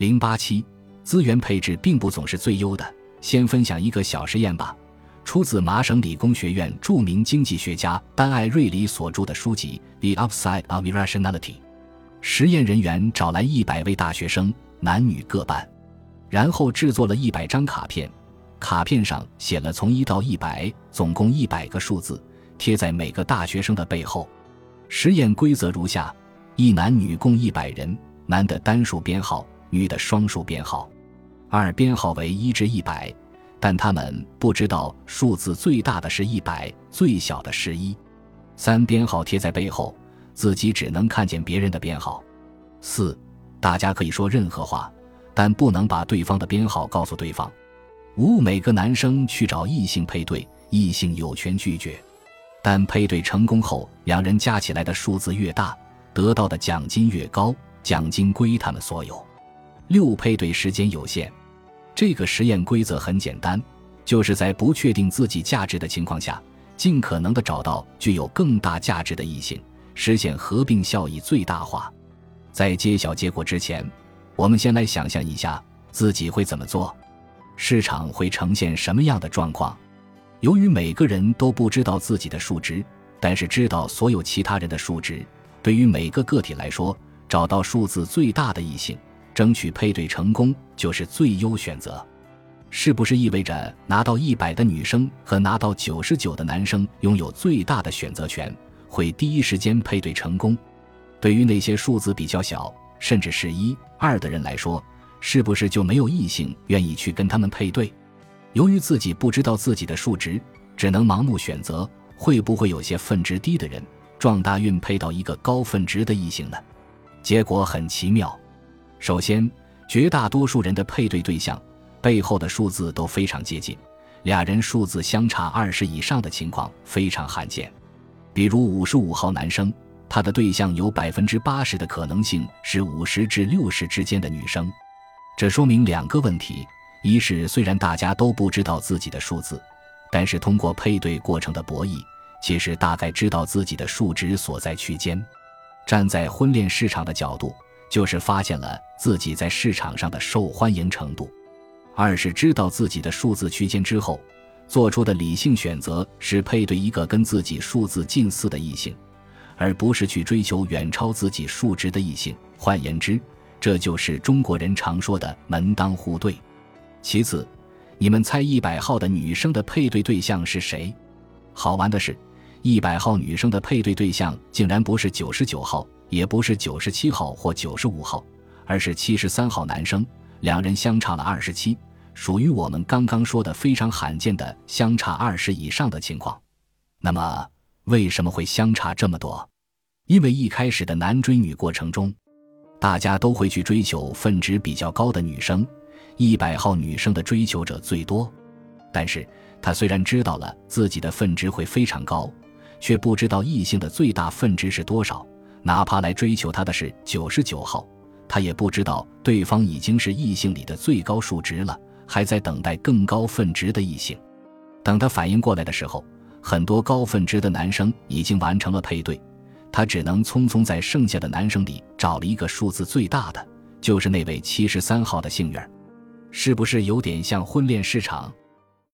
零八七，资源配置并不总是最优的。先分享一个小实验吧，出自麻省理工学院著名经济学家丹·艾瑞里所著的书籍《The Upside of Irrationality》。实验人员找来一百位大学生，男女各半，然后制作了一百张卡片，卡片上写了从一到一百，总共一百个数字，贴在每个大学生的背后。实验规则如下：一男女共一百人，男的单数编号，女的双数编号。二编号为一至一百，但他们不知道数字最大的是一百，最小的是一。三编号贴在背后，自己只能看见别人的编号。四，大家可以说任何话，但不能把对方的编号告诉对方。五，每个男生去找异性配对，异性有权拒绝，但配对成功后，两人加起来的数字越大，得到的奖金越高，奖金归他们所有。六，配对时间有限。这个实验规则很简单，就是在不确定自己价值的情况下，尽可能的找到具有更大价值的异性，实现合并效益最大化。在揭晓结果之前，我们先来想象一下自己会怎么做，市场会呈现什么样的状况。由于每个人都不知道自己的数值，但是知道所有其他人的数值，对于每个个体来说，找到数字最大的异性。争取配对成功就是最优选择，是不是意味着拿到一百的女生和拿到九十九的男生拥有最大的选择权，会第一时间配对成功？对于那些数字比较小，甚至是一二的人来说，是不是就没有异性愿意去跟他们配对？由于自己不知道自己的数值，只能盲目选择，会不会有些分值低的人撞大运配到一个高分值的异性呢？结果很奇妙。首先，绝大多数人的配对对象背后的数字都非常接近，俩人数字相差二十以上的情况非常罕见。比如五十五号男生，他的对象有百分之八十的可能性是五十至六十之间的女生。这说明两个问题：一是虽然大家都不知道自己的数字，但是通过配对过程的博弈，其实大概知道自己的数值所在区间。站在婚恋市场的角度。就是发现了自己在市场上的受欢迎程度，二是知道自己的数字区间之后，做出的理性选择是配对一个跟自己数字近似的异性，而不是去追求远超自己数值的异性。换言之，这就是中国人常说的门当户对。其次，你们猜一百号的女生的配对对象是谁？好玩的是，一百号女生的配对对象竟然不是九十九号。也不是九十七号或九十五号，而是七十三号男生，两人相差了二十七，属于我们刚刚说的非常罕见的相差二十以上的情况。那么为什么会相差这么多？因为一开始的男追女过程中，大家都会去追求分值比较高的女生，一百号女生的追求者最多。但是他虽然知道了自己的分值会非常高，却不知道异性的最大分值是多少。哪怕来追求他的是九十九号，他也不知道对方已经是异性里的最高数值了，还在等待更高分值的异性。等他反应过来的时候，很多高分值的男生已经完成了配对，他只能匆匆在剩下的男生里找了一个数字最大的，就是那位七十三号的幸运儿。是不是有点像婚恋市场？